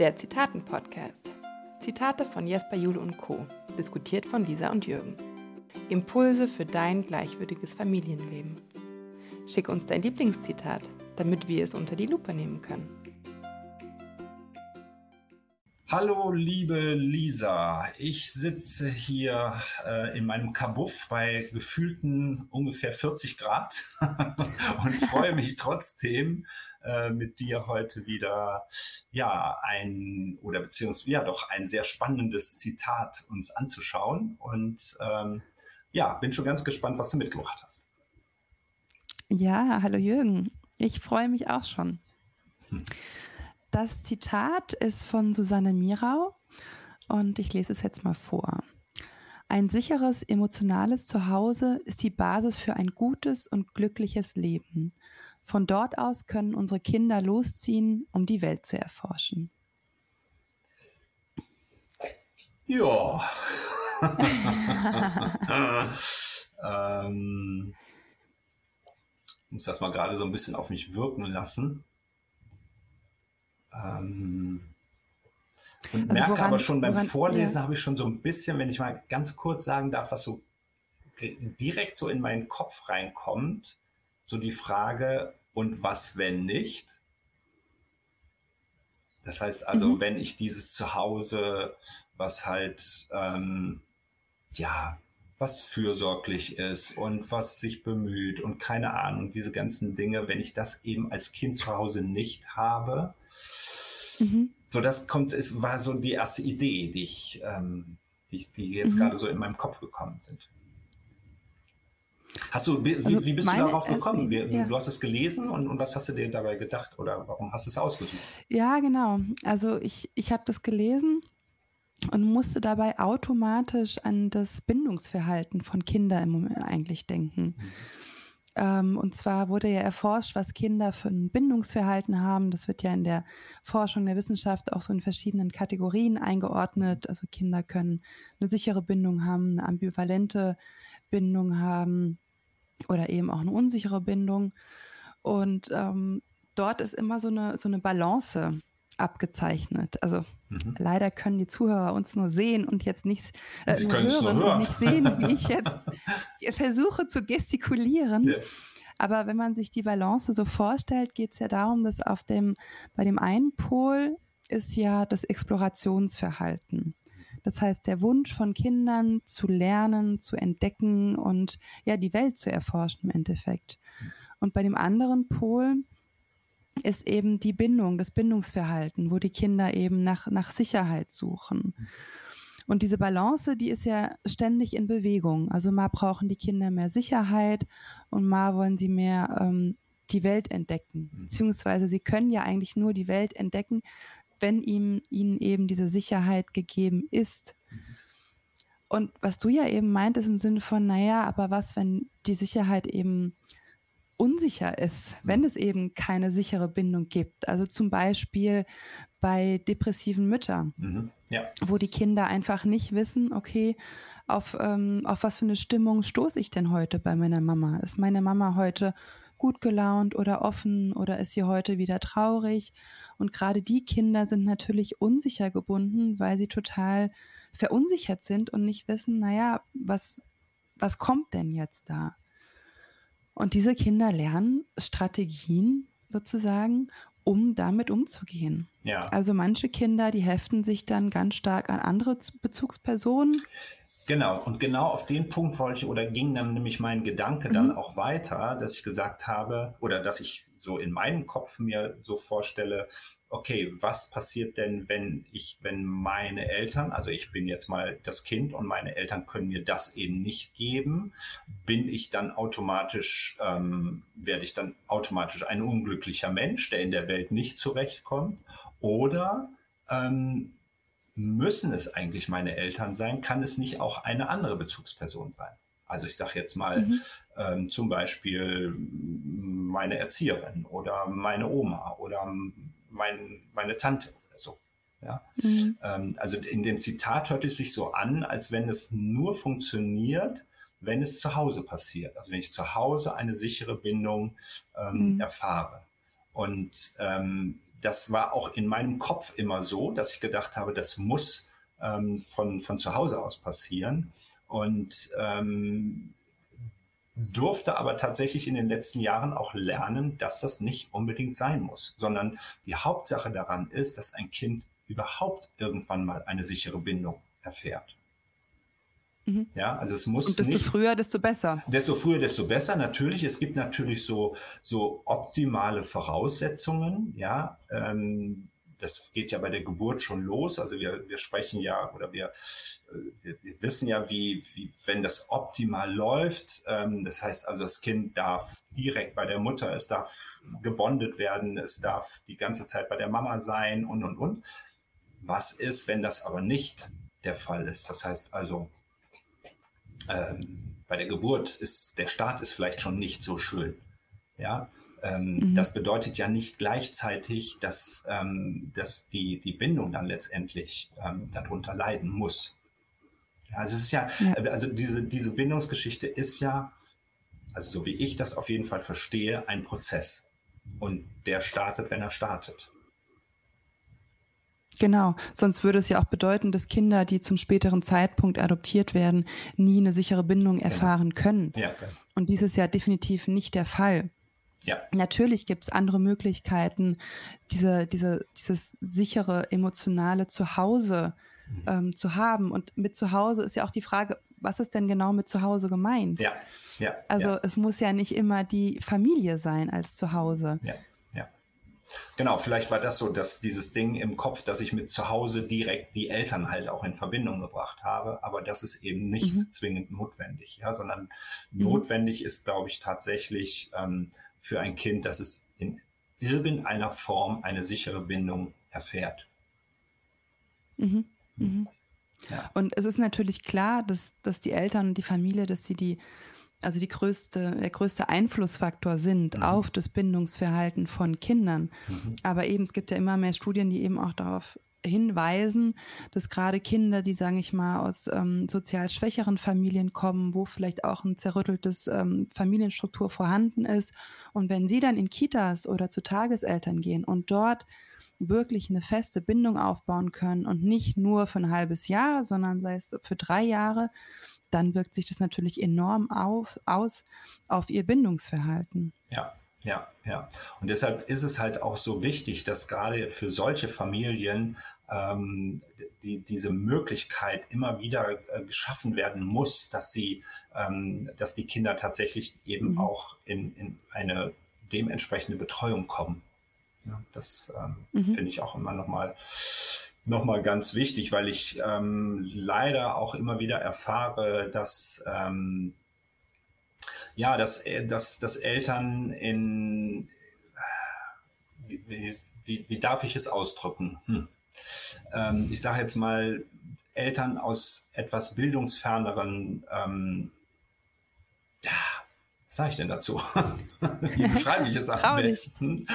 Der Zitaten-Podcast. Zitate von Jesper Jule und Co. Diskutiert von Lisa und Jürgen. Impulse für dein gleichwürdiges Familienleben. Schick uns dein Lieblingszitat, damit wir es unter die Lupe nehmen können. Hallo, liebe Lisa. Ich sitze hier äh, in meinem Kabuff bei gefühlten ungefähr 40 Grad und freue mich trotzdem, äh, mit dir heute wieder ja ein oder beziehungsweise ja doch ein sehr spannendes Zitat uns anzuschauen. Und ähm, ja, bin schon ganz gespannt, was du mitgebracht hast. Ja, hallo Jürgen. Ich freue mich auch schon. Hm. Das Zitat ist von Susanne Mirau und ich lese es jetzt mal vor. Ein sicheres emotionales Zuhause ist die Basis für ein gutes und glückliches Leben. Von dort aus können unsere Kinder losziehen, um die Welt zu erforschen. Ja. ähm, muss das mal gerade so ein bisschen auf mich wirken lassen. Ähm, und also merke woran, aber schon beim woran, Vorlesen ja. habe ich schon so ein bisschen, wenn ich mal ganz kurz sagen darf, was so direkt so in meinen Kopf reinkommt, so die Frage, und was, wenn nicht? Das heißt also, mhm. wenn ich dieses Zuhause, was halt, ähm, ja, was fürsorglich ist und was sich bemüht und keine Ahnung, diese ganzen Dinge, wenn ich das eben als Kind zu Hause nicht habe, Mhm. So, das kommt, es war so die erste Idee, die ich, ähm, die, die jetzt mhm. gerade so in meinem Kopf gekommen sind. Hast du, wie, also wie bist du darauf gekommen? Wie, ja. Du hast es gelesen und, und was hast du dir dabei gedacht oder warum hast du es ausgesucht? Ja, genau. Also ich, ich habe das gelesen und musste dabei automatisch an das Bindungsverhalten von Kindern eigentlich denken. Mhm. Ähm, und zwar wurde ja erforscht, was Kinder für ein Bindungsverhalten haben. Das wird ja in der Forschung der Wissenschaft auch so in verschiedenen Kategorien eingeordnet. Also Kinder können eine sichere Bindung haben, eine ambivalente Bindung haben oder eben auch eine unsichere Bindung. Und ähm, dort ist immer so eine, so eine Balance abgezeichnet. Also mhm. leider können die Zuhörer uns nur sehen und jetzt nicht äh, hören, nur und nicht sehen, wie ich jetzt versuche zu gestikulieren. Ja. Aber wenn man sich die Balance so vorstellt, geht es ja darum, dass auf dem, bei dem einen Pol ist ja das Explorationsverhalten. Das heißt, der Wunsch von Kindern zu lernen, zu entdecken und ja, die Welt zu erforschen im Endeffekt. Und bei dem anderen Pol ist eben die Bindung, das Bindungsverhalten, wo die Kinder eben nach, nach Sicherheit suchen. Und diese Balance, die ist ja ständig in Bewegung. Also mal brauchen die Kinder mehr Sicherheit und mal wollen sie mehr ähm, die Welt entdecken. Mhm. Beziehungsweise sie können ja eigentlich nur die Welt entdecken, wenn ihm, ihnen eben diese Sicherheit gegeben ist. Und was du ja eben meintest im Sinne von, naja, aber was, wenn die Sicherheit eben unsicher ist, wenn es eben keine sichere Bindung gibt. Also zum Beispiel bei depressiven Müttern, mhm. ja. wo die Kinder einfach nicht wissen, okay, auf, ähm, auf was für eine Stimmung stoße ich denn heute bei meiner Mama? Ist meine Mama heute gut gelaunt oder offen oder ist sie heute wieder traurig? Und gerade die Kinder sind natürlich unsicher gebunden, weil sie total verunsichert sind und nicht wissen, naja, was, was kommt denn jetzt da? Und diese Kinder lernen Strategien sozusagen, um damit umzugehen. Ja. Also manche Kinder, die heften sich dann ganz stark an andere Bezugspersonen. Genau, und genau auf den Punkt wollte ich oder ging dann nämlich mein Gedanke dann mhm. auch weiter, dass ich gesagt habe, oder dass ich so in meinem Kopf mir so vorstelle, okay, was passiert denn, wenn ich, wenn meine Eltern, also ich bin jetzt mal das Kind und meine Eltern können mir das eben nicht geben, bin ich dann automatisch, ähm, werde ich dann automatisch ein unglücklicher Mensch, der in der Welt nicht zurechtkommt? Oder ähm, müssen es eigentlich meine Eltern sein? Kann es nicht auch eine andere Bezugsperson sein? Also ich sage jetzt mal mhm. ähm, zum Beispiel meine Erzieherin oder meine Oma oder mein, meine Tante oder so. Ja? Mhm. Ähm, also in dem Zitat hört es sich so an, als wenn es nur funktioniert, wenn es zu Hause passiert. Also wenn ich zu Hause eine sichere Bindung ähm, mhm. erfahre. Und ähm, das war auch in meinem Kopf immer so, dass ich gedacht habe, das muss ähm, von, von zu Hause aus passieren. Und ähm, durfte aber tatsächlich in den letzten Jahren auch lernen, dass das nicht unbedingt sein muss, sondern die Hauptsache daran ist, dass ein Kind überhaupt irgendwann mal eine sichere Bindung erfährt. Mhm. Ja, also es muss. Und desto nicht, früher, desto besser. Desto früher, desto besser. Natürlich, es gibt natürlich so, so optimale Voraussetzungen. Ja, ähm, das geht ja bei der Geburt schon los. Also wir, wir sprechen ja oder wir, äh, wir, wir wissen ja, wie, wie, wenn das optimal läuft, ähm, das heißt also, das Kind darf direkt bei der Mutter, es darf gebondet werden, es darf die ganze Zeit bei der Mama sein und, und, und. Was ist, wenn das aber nicht der Fall ist? Das heißt also, ähm, bei der Geburt ist der Start ist vielleicht schon nicht so schön. Ja, ähm, mhm. Das bedeutet ja nicht gleichzeitig, dass, ähm, dass die, die Bindung dann letztendlich ähm, darunter leiden muss. Also es ist ja, ja, also diese, diese Bindungsgeschichte ist ja, also so wie ich das auf jeden Fall verstehe, ein Prozess. Und der startet, wenn er startet. Genau, sonst würde es ja auch bedeuten, dass Kinder, die zum späteren Zeitpunkt adoptiert werden, nie eine sichere Bindung genau. erfahren genau. können. Ja, okay. Und dies ist ja definitiv nicht der Fall. Ja. Natürlich gibt es andere Möglichkeiten, diese, diese, dieses sichere emotionale Zuhause mhm. ähm, zu haben. Und mit Zuhause ist ja auch die Frage, was ist denn genau mit Zuhause gemeint? Ja, ja. Also es muss ja nicht immer die Familie sein als Zuhause. Ja. Genau, vielleicht war das so, dass dieses Ding im Kopf, dass ich mit zu Hause direkt die Eltern halt auch in Verbindung gebracht habe, aber das ist eben nicht mhm. zwingend notwendig, ja, sondern mhm. notwendig ist, glaube ich, tatsächlich ähm, für ein Kind, dass es in irgendeiner Form eine sichere Bindung erfährt. Mhm. Mhm. Ja. Und es ist natürlich klar, dass, dass die Eltern und die Familie, dass sie die, also die größte, der größte Einflussfaktor sind mhm. auf das Bindungsverhalten von Kindern. Mhm. Aber eben, es gibt ja immer mehr Studien, die eben auch darauf hinweisen, dass gerade Kinder, die, sage ich mal, aus ähm, sozial schwächeren Familien kommen, wo vielleicht auch ein zerrütteltes ähm, Familienstruktur vorhanden ist, und wenn sie dann in Kitas oder zu Tageseltern gehen und dort wirklich eine feste Bindung aufbauen können und nicht nur für ein halbes Jahr, sondern sei es für drei Jahre, dann wirkt sich das natürlich enorm auf, aus auf ihr Bindungsverhalten. Ja, ja, ja. Und deshalb ist es halt auch so wichtig, dass gerade für solche Familien ähm, die, diese Möglichkeit immer wieder äh, geschaffen werden muss, dass sie, ähm, dass die Kinder tatsächlich eben mhm. auch in, in eine dementsprechende Betreuung kommen. Ja, das ähm, mhm. finde ich auch immer nochmal noch mal ganz wichtig, weil ich ähm, leider auch immer wieder erfahre, dass ähm, ja, dass, äh, dass, dass Eltern in wie, wie, wie darf ich es ausdrücken? Hm ähm, ich sage jetzt mal, Eltern aus etwas bildungsferneren ähm, ja, was sage ich denn dazu? Wie beschreibe ich es am besten?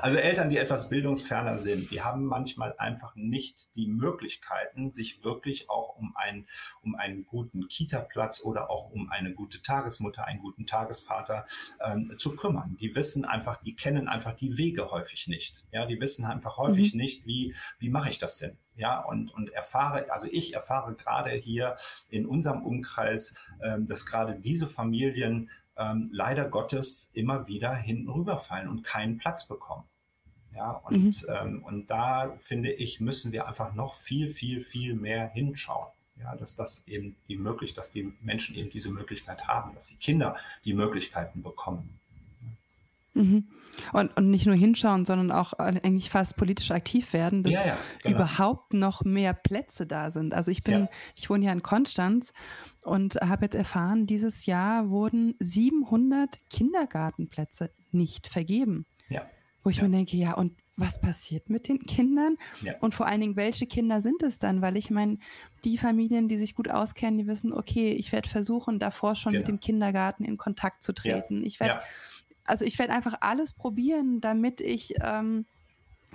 Also Eltern, die etwas bildungsferner sind, die haben manchmal einfach nicht die Möglichkeiten, sich wirklich auch um einen, um einen guten Kita-Platz oder auch um eine gute Tagesmutter, einen guten Tagesvater ähm, zu kümmern. Die wissen einfach, die kennen einfach die Wege häufig nicht. Ja, die wissen einfach häufig mhm. nicht, wie, wie mache ich das denn? Ja, und, und erfahre, also ich erfahre gerade hier in unserem Umkreis, ähm, dass gerade diese Familien ähm, leider Gottes immer wieder hinten rüberfallen und keinen Platz bekommen. Ja, und, mhm. ähm, und da finde ich, müssen wir einfach noch viel, viel, viel mehr hinschauen. Ja, dass das eben die Möglichkeit, dass die Menschen eben diese Möglichkeit haben, dass die Kinder die Möglichkeiten bekommen. Mhm. Und, und nicht nur hinschauen, sondern auch eigentlich fast politisch aktiv werden, dass ja, ja, genau. überhaupt noch mehr Plätze da sind. Also ich bin, ja. ich wohne ja in Konstanz und habe jetzt erfahren, dieses Jahr wurden 700 Kindergartenplätze nicht vergeben. Ja. Wo ich mir denke, ja, und was passiert mit den Kindern? Ja. Und vor allen Dingen, welche Kinder sind es dann? Weil ich meine, die Familien, die sich gut auskennen, die wissen, okay, ich werde versuchen, davor schon genau. mit dem Kindergarten in Kontakt zu treten. Ja. Ich werde, ja. Also ich werde einfach alles probieren, damit ich, ähm,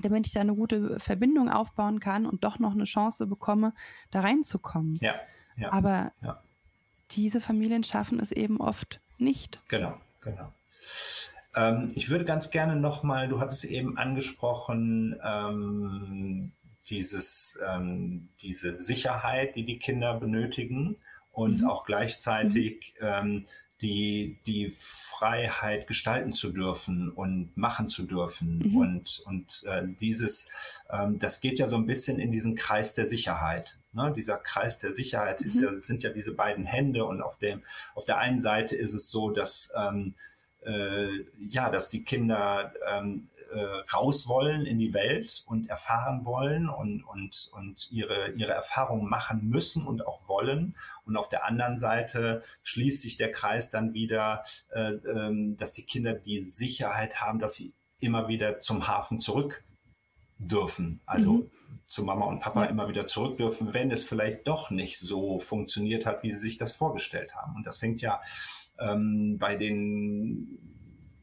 damit ich da eine gute Verbindung aufbauen kann und doch noch eine Chance bekomme, da reinzukommen. Ja. ja. Aber diese Familien schaffen es eben oft nicht. Genau, genau. Ähm, ich würde ganz gerne nochmal, du hattest eben angesprochen, ähm, dieses, ähm, diese Sicherheit, die die Kinder benötigen und mhm. auch gleichzeitig mhm. Die, die Freiheit gestalten zu dürfen und machen zu dürfen. Mhm. Und, und äh, dieses, ähm, das geht ja so ein bisschen in diesen Kreis der Sicherheit. Ne? Dieser Kreis der Sicherheit ist mhm. ja, sind ja diese beiden Hände und auf dem, auf der einen Seite ist es so, dass ähm, äh, ja, dass die Kinder ähm, äh, raus wollen in die Welt und erfahren wollen und, und, und ihre, ihre Erfahrungen machen müssen und auch wollen. Und auf der anderen Seite schließt sich der Kreis dann wieder, äh, äh, dass die Kinder die Sicherheit haben, dass sie immer wieder zum Hafen zurück dürfen. Also mhm. zu Mama und Papa ja. immer wieder zurück dürfen, wenn es vielleicht doch nicht so funktioniert hat, wie sie sich das vorgestellt haben. Und das fängt ja ähm, bei den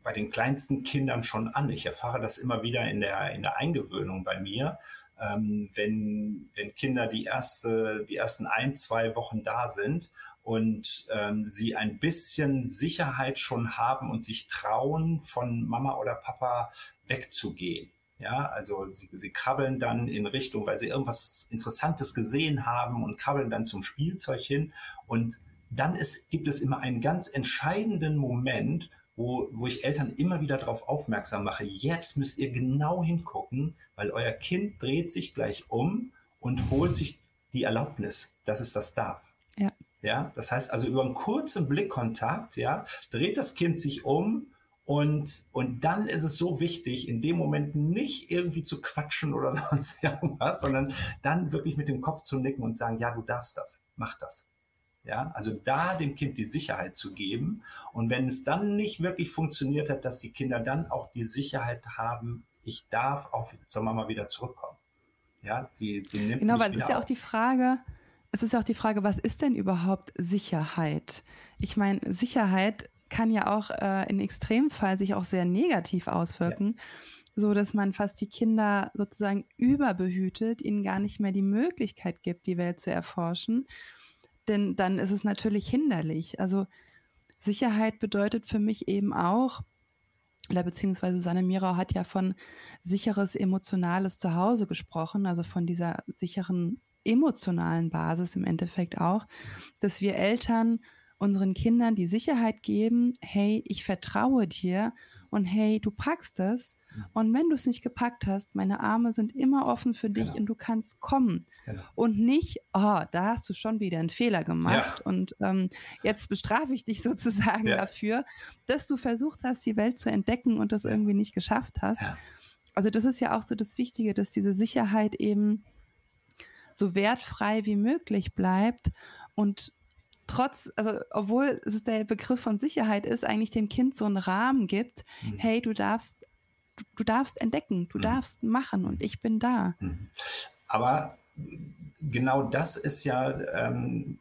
bei den kleinsten Kindern schon an. Ich erfahre das immer wieder in der, in der Eingewöhnung bei mir. Ähm, wenn, wenn Kinder die, erste, die ersten ein, zwei Wochen da sind und ähm, sie ein bisschen Sicherheit schon haben und sich trauen, von Mama oder Papa wegzugehen. Ja, also sie, sie krabbeln dann in Richtung, weil sie irgendwas Interessantes gesehen haben und krabbeln dann zum Spielzeug hin. Und dann ist, gibt es immer einen ganz entscheidenden Moment, wo, wo ich Eltern immer wieder darauf aufmerksam mache, jetzt müsst ihr genau hingucken, weil euer Kind dreht sich gleich um und holt sich die Erlaubnis, dass es das darf. Ja. Ja, das heißt also über einen kurzen Blickkontakt, ja, dreht das Kind sich um und, und dann ist es so wichtig, in dem Moment nicht irgendwie zu quatschen oder sonst irgendwas, sondern dann wirklich mit dem Kopf zu nicken und sagen, ja, du darfst das, mach das. Ja, also da dem Kind die Sicherheit zu geben. Und wenn es dann nicht wirklich funktioniert hat, dass die Kinder dann auch die Sicherheit haben, ich darf auch zur Mama wieder zurückkommen. Ja, sie, sie nimmt Genau, weil es ist ja auch die Frage, es ist ja auch die Frage, was ist denn überhaupt Sicherheit? Ich meine, Sicherheit kann ja auch äh, in Extremfall sich auch sehr negativ auswirken. Ja so dass man fast die Kinder sozusagen überbehütet, ihnen gar nicht mehr die Möglichkeit gibt, die Welt zu erforschen denn dann ist es natürlich hinderlich. Also Sicherheit bedeutet für mich eben auch, oder beziehungsweise Susanne Mirau hat ja von sicheres emotionales Zuhause gesprochen, also von dieser sicheren emotionalen Basis im Endeffekt auch, dass wir Eltern unseren Kindern die Sicherheit geben, hey, ich vertraue dir und hey, du packst es. Mhm. Und wenn du es nicht gepackt hast, meine Arme sind immer offen für dich genau. und du kannst kommen. Genau. Und nicht, oh, da hast du schon wieder einen Fehler gemacht ja. und ähm, jetzt bestrafe ich dich sozusagen ja. dafür, dass du versucht hast, die Welt zu entdecken und das ja. irgendwie nicht geschafft hast. Also das ist ja auch so das Wichtige, dass diese Sicherheit eben so wertfrei wie möglich bleibt und trotz, also obwohl es der Begriff von Sicherheit ist, eigentlich dem Kind so einen Rahmen gibt, mhm. hey, du darfst, du, du, darfst entdecken, du mhm. darfst machen und ich bin da. Mhm. Aber genau das ist ja, ähm,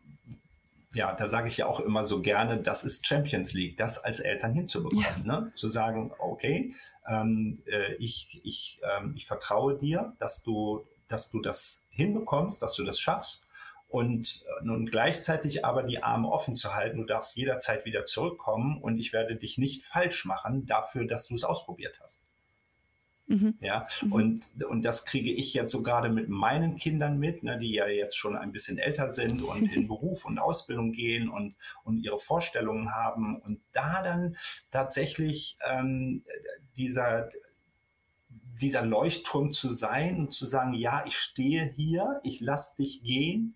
ja, da sage ich ja auch immer so gerne, das ist Champions League, das als Eltern hinzubekommen, ja. ne? zu sagen, okay, ähm, äh, ich, ich, ähm, ich vertraue dir, dass du, dass du das hinbekommst, dass du das schaffst und äh, nun gleichzeitig aber die Arme offen zu halten. Du darfst jederzeit wieder zurückkommen und ich werde dich nicht falsch machen dafür, dass du es ausprobiert hast. Mhm. Ja, mhm. und, und das kriege ich jetzt so gerade mit meinen Kindern mit, ne, die ja jetzt schon ein bisschen älter sind und in Beruf und Ausbildung gehen und, und ihre Vorstellungen haben. Und da dann tatsächlich ähm, dieser, dieser Leuchtturm zu sein und zu sagen, ja, ich stehe hier, ich lasse dich gehen,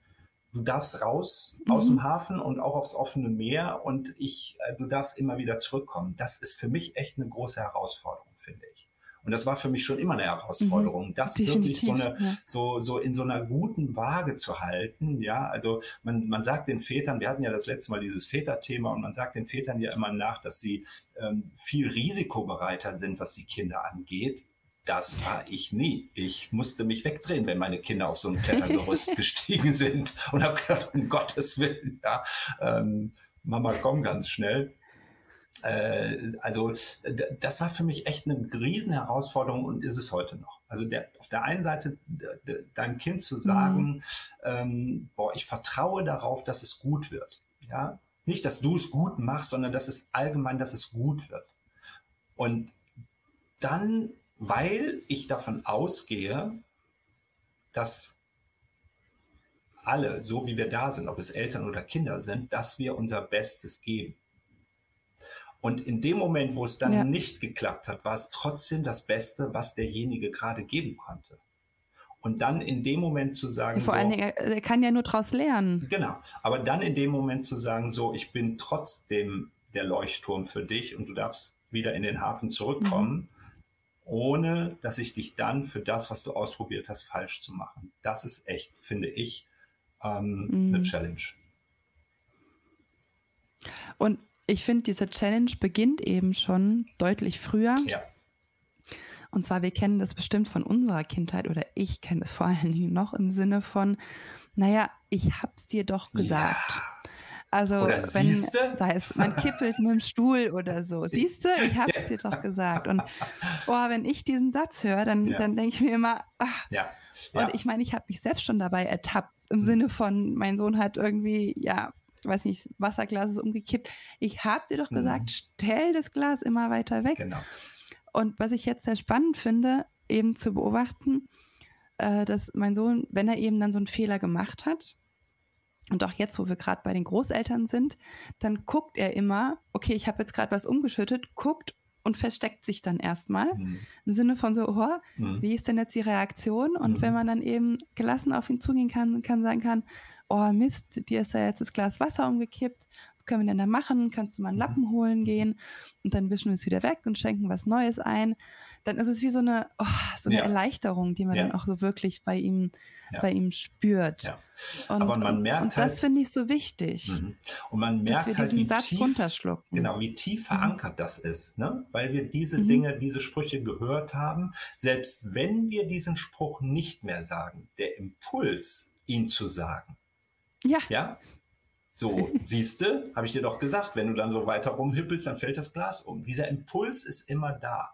du darfst raus mhm. aus dem Hafen und auch aufs offene Meer und ich, äh, du darfst immer wieder zurückkommen. Das ist für mich echt eine große Herausforderung, finde ich. Und das war für mich schon immer eine Herausforderung, mhm, das wirklich so eine, ja. so, so in so einer guten Waage zu halten. Ja, also man, man sagt den Vätern, wir hatten ja das letzte Mal dieses Väterthema und man sagt den Vätern ja immer nach, dass sie ähm, viel risikobereiter sind, was die Kinder angeht. Das war ich nie. Ich musste mich wegdrehen, wenn meine Kinder auf so ein Klettergerüst gestiegen sind und habe gedacht, um Gottes Willen, ja, ähm, Mama, komm ganz schnell. Äh, also das war für mich echt eine riesen Herausforderung und ist es heute noch. Also der, auf der einen Seite deinem Kind zu sagen, mhm. ähm, boah, ich vertraue darauf, dass es gut wird. Ja, nicht, dass du es gut machst, sondern dass es allgemein, dass es gut wird. Und dann, weil ich davon ausgehe, dass alle, so wie wir da sind, ob es Eltern oder Kinder sind, dass wir unser Bestes geben. Und in dem Moment, wo es dann ja. nicht geklappt hat, war es trotzdem das Beste, was derjenige gerade geben konnte. Und dann in dem Moment zu sagen. Vor so, allen Dingen, er kann ja nur daraus lernen. Genau. Aber dann in dem Moment zu sagen, so, ich bin trotzdem der Leuchtturm für dich und du darfst wieder in den Hafen zurückkommen, mhm. Ohne dass ich dich dann für das, was du ausprobiert hast, falsch zu machen. Das ist echt, finde ich, ähm, mhm. eine Challenge. Und ich finde, diese Challenge beginnt eben schon deutlich früher. Ja. Und zwar, wir kennen das bestimmt von unserer Kindheit oder ich kenne es vor allen Dingen noch im Sinne von, naja, ich hab's dir doch gesagt. Ja. Also oder wenn, siehste? sei es, man kippelt mit dem Stuhl oder so. Siehst du, ich hab's dir doch gesagt. Und boah, wenn ich diesen Satz höre, dann, ja. dann denke ich mir immer, ach, ja. Ja. Und ich meine, ich habe mich selbst schon dabei ertappt, im mhm. Sinne von, mein Sohn hat irgendwie, ja, weiß nicht, Wasserglas ist umgekippt. Ich habe dir doch gesagt, mhm. stell das Glas immer weiter weg. Genau. Und was ich jetzt sehr spannend finde, eben zu beobachten, äh, dass mein Sohn, wenn er eben dann so einen Fehler gemacht hat, und auch jetzt, wo wir gerade bei den Großeltern sind, dann guckt er immer, okay, ich habe jetzt gerade was umgeschüttet, guckt und versteckt sich dann erstmal mhm. im Sinne von so, oh, mhm. wie ist denn jetzt die Reaktion? Und mhm. wenn man dann eben gelassen auf ihn zugehen kann, kann sagen kann, oh Mist, dir ist da jetzt das Glas Wasser umgekippt, können wir denn da machen? Kannst du mal einen mhm. Lappen holen gehen? Und dann wischen wir es wieder weg und schenken was Neues ein. Dann ist es wie so eine, oh, so eine ja. Erleichterung, die man ja. dann auch so wirklich bei ihm, ja. bei ihm spürt. Und, Aber man merkt und halt, das finde ich so wichtig. Mhm. Und man merkt dass wir halt, diesen Satz tief, runterschlucken. Genau, wie tief mhm. verankert mhm. das ist, ne? Weil wir diese mhm. Dinge, diese Sprüche gehört haben, selbst wenn wir diesen Spruch nicht mehr sagen, der Impuls, ihn zu sagen, ja. Ja. So, siehst du, habe ich dir doch gesagt, wenn du dann so weiter rumhippelst, dann fällt das Glas um. Dieser Impuls ist immer da.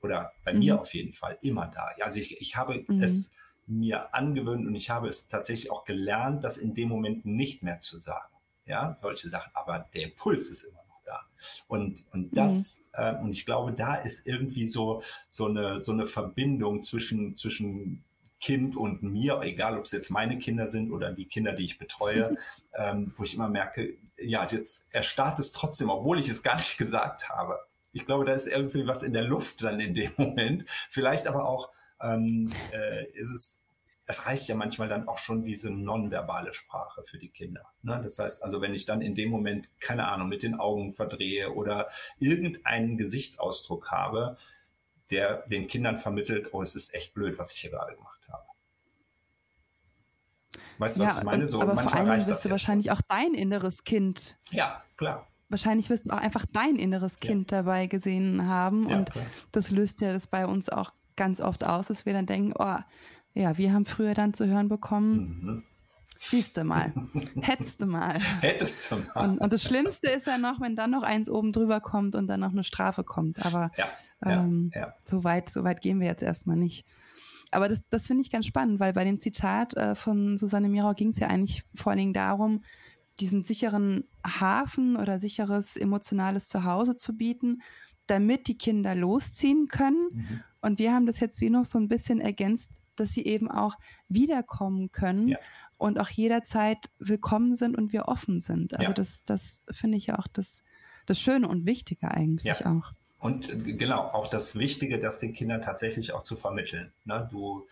Oder bei mhm. mir auf jeden Fall immer da. Also ich, ich habe mhm. es mir angewöhnt und ich habe es tatsächlich auch gelernt, das in dem Moment nicht mehr zu sagen. Ja, solche Sachen. Aber der Impuls ist immer noch da. Und, und das, mhm. äh, und ich glaube, da ist irgendwie so, so eine, so eine Verbindung zwischen, zwischen Kind und mir, egal ob es jetzt meine Kinder sind oder die Kinder, die ich betreue, ähm, wo ich immer merke, ja, jetzt erstarrt es trotzdem, obwohl ich es gar nicht gesagt habe. Ich glaube, da ist irgendwie was in der Luft dann in dem Moment. Vielleicht aber auch ähm, äh, ist es es reicht ja manchmal dann auch schon diese nonverbale Sprache für die Kinder. Ne? Das heißt also, wenn ich dann in dem Moment, keine Ahnung, mit den Augen verdrehe oder irgendeinen Gesichtsausdruck habe, der den Kindern vermittelt, oh, es ist echt blöd, was ich hier gerade gemacht Weißt du, ja, was ich meine? So, aber vor allem wirst du wahrscheinlich auch dein inneres Kind. Ja, klar. Wahrscheinlich wirst du auch einfach dein inneres Kind ja. dabei gesehen haben. Ja, und klar. das löst ja das bei uns auch ganz oft aus, dass wir dann denken, oh, ja, wir haben früher dann zu hören bekommen, mhm. Siehst du mal. Hättest du mal. Hättest du mal. Und, und, das Schlimmste ist ja noch, wenn dann noch eins oben drüber kommt und dann noch eine Strafe kommt. Aber ja, ähm, ja, ja. So, weit, so weit gehen wir jetzt erstmal nicht aber das, das finde ich ganz spannend, weil bei dem Zitat äh, von Susanne Mirau ging es ja eigentlich vor allen Dingen darum, diesen sicheren Hafen oder sicheres emotionales Zuhause zu bieten, damit die Kinder losziehen können. Mhm. Und wir haben das jetzt wie noch so ein bisschen ergänzt, dass sie eben auch wiederkommen können ja. und auch jederzeit willkommen sind und wir offen sind. Also ja. das, das finde ich ja auch das, das Schöne und Wichtige eigentlich ja. auch. Und äh, genau, auch das Wichtige, das den Kindern tatsächlich auch zu vermitteln. Ne? Du,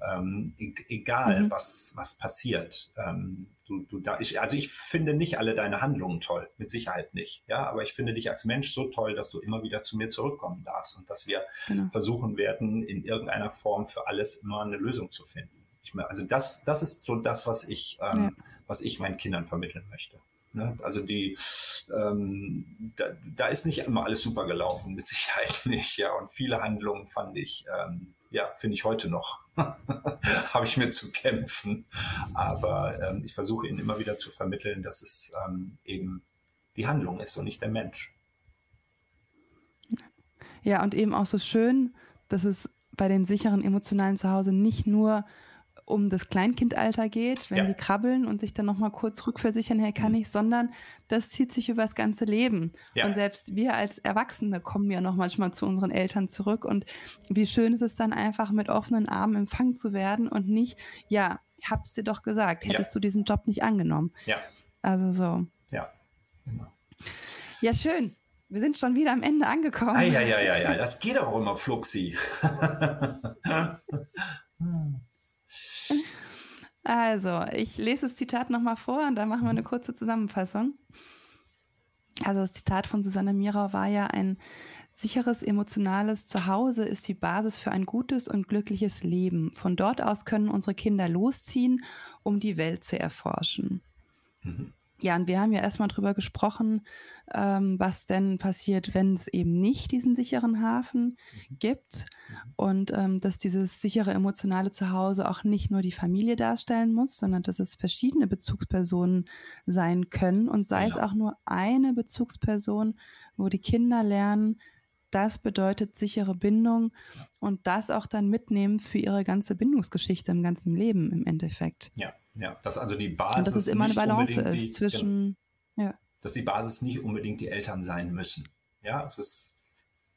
ähm, e egal mhm. was, was passiert, ähm, du, du da, ich, also ich finde nicht alle deine Handlungen toll, mit Sicherheit nicht. Ja, aber ich finde dich als Mensch so toll, dass du immer wieder zu mir zurückkommen darfst und dass wir genau. versuchen werden, in irgendeiner Form für alles immer eine Lösung zu finden. Ich meine, also das, das ist so das, was ich, ähm, ja. was ich meinen Kindern vermitteln möchte. Ne? Also die, ähm, da, da, ist nicht immer alles super gelaufen, mit Sicherheit nicht. Ja, und viele Handlungen fand ich, ähm, ja, finde ich heute noch, habe ich mir zu kämpfen. Aber ähm, ich versuche ihnen immer wieder zu vermitteln, dass es ähm, eben die Handlung ist und nicht der Mensch. Ja, und eben auch so schön, dass es bei dem sicheren emotionalen Zuhause nicht nur um das Kleinkindalter geht, wenn ja. sie krabbeln und sich dann nochmal kurz rückversichern, hey, kann mhm. ich, sondern das zieht sich über das ganze Leben. Ja. Und selbst wir als Erwachsene kommen ja noch manchmal zu unseren Eltern zurück. Und wie schön ist es dann einfach, mit offenen Armen empfangen zu werden und nicht, ja, hab's dir doch gesagt, hättest ja. du diesen Job nicht angenommen. Ja. Also so. Ja, genau. Ja, schön. Wir sind schon wieder am Ende angekommen. Ja, ja, ja, ja, das geht auch immer fluxi. Also, ich lese das Zitat nochmal vor und dann machen wir eine kurze Zusammenfassung. Also das Zitat von Susanne Mirau war ja ein sicheres emotionales Zuhause ist die Basis für ein gutes und glückliches Leben. Von dort aus können unsere Kinder losziehen, um die Welt zu erforschen. Mhm. Ja, und wir haben ja erstmal drüber gesprochen, ähm, was denn passiert, wenn es eben nicht diesen sicheren Hafen mhm. gibt mhm. und ähm, dass dieses sichere emotionale Zuhause auch nicht nur die Familie darstellen muss, sondern dass es verschiedene Bezugspersonen sein können und sei genau. es auch nur eine Bezugsperson, wo die Kinder lernen, das bedeutet sichere Bindung und das auch dann mitnehmen für ihre ganze Bindungsgeschichte im ganzen Leben im Endeffekt. Ja. Ja, dass also die Basis. Und dass es immer eine Balance ist die, zwischen. Genau, ja. Dass die Basis nicht unbedingt die Eltern sein müssen. Ja, es ist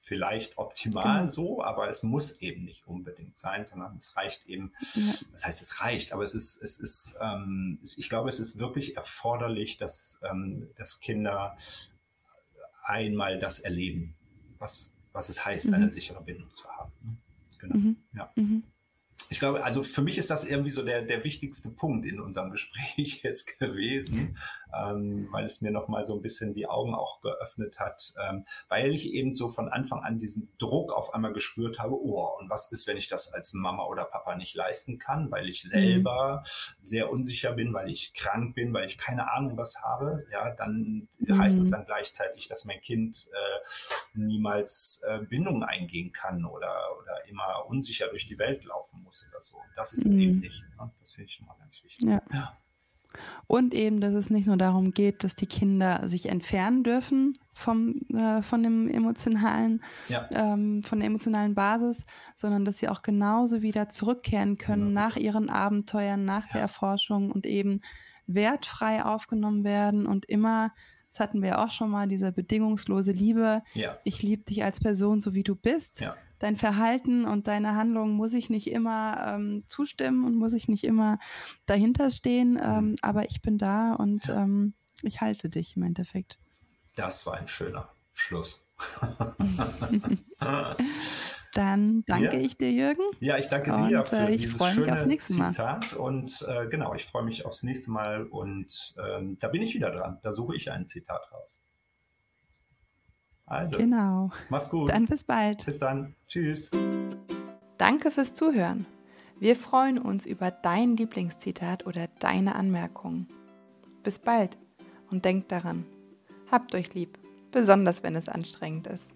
vielleicht optimal genau. so, aber es muss eben nicht unbedingt sein, sondern es reicht eben, ja. das heißt, es reicht, aber es ist, es ist, ähm, ich glaube, es ist wirklich erforderlich, dass, ähm, dass Kinder einmal das erleben, was, was es heißt, mhm. eine sichere Bindung zu haben. Ne? Genau. Mhm. Ja. Mhm ich glaube, also für mich ist das irgendwie so der, der wichtigste Punkt in unserem Gespräch jetzt gewesen, ähm, weil es mir nochmal so ein bisschen die Augen auch geöffnet hat, ähm, weil ich eben so von Anfang an diesen Druck auf einmal gespürt habe, oh, und was ist, wenn ich das als Mama oder Papa nicht leisten kann, weil ich selber mhm. sehr unsicher bin, weil ich krank bin, weil ich keine Ahnung was habe, ja, dann mhm. heißt es dann gleichzeitig, dass mein Kind äh, niemals äh, Bindungen eingehen kann oder, oder immer unsicher durch die Welt laufen muss oder so. Das ist mhm. eben nicht. Ne? Das finde ich schon mal ganz wichtig. Ja. ja. Und eben, dass es nicht nur darum geht, dass die Kinder sich entfernen dürfen vom, äh, von dem emotionalen, ja. ähm, von der emotionalen Basis, sondern dass sie auch genauso wieder zurückkehren können genau. nach ihren Abenteuern, nach ja. der Erforschung und eben wertfrei aufgenommen werden und immer das hatten wir auch schon mal, diese bedingungslose Liebe. Ja. Ich liebe dich als Person, so wie du bist. Ja dein Verhalten und deine Handlungen muss ich nicht immer ähm, zustimmen und muss ich nicht immer dahinter stehen, mhm. ähm, aber ich bin da und ja. ähm, ich halte dich im Endeffekt. Das war ein schöner Schluss. Dann danke ja. ich dir, Jürgen. Ja, ich danke dir und, für äh, dieses schöne Zitat. Mal. Und äh, genau, ich freue mich aufs nächste Mal und ähm, da bin ich wieder dran. Da suche ich ein Zitat raus. Also, genau. Mach's gut. Dann bis bald. Bis dann. Tschüss. Danke fürs Zuhören. Wir freuen uns über dein Lieblingszitat oder deine Anmerkungen. Bis bald und denkt daran, habt euch lieb, besonders wenn es anstrengend ist.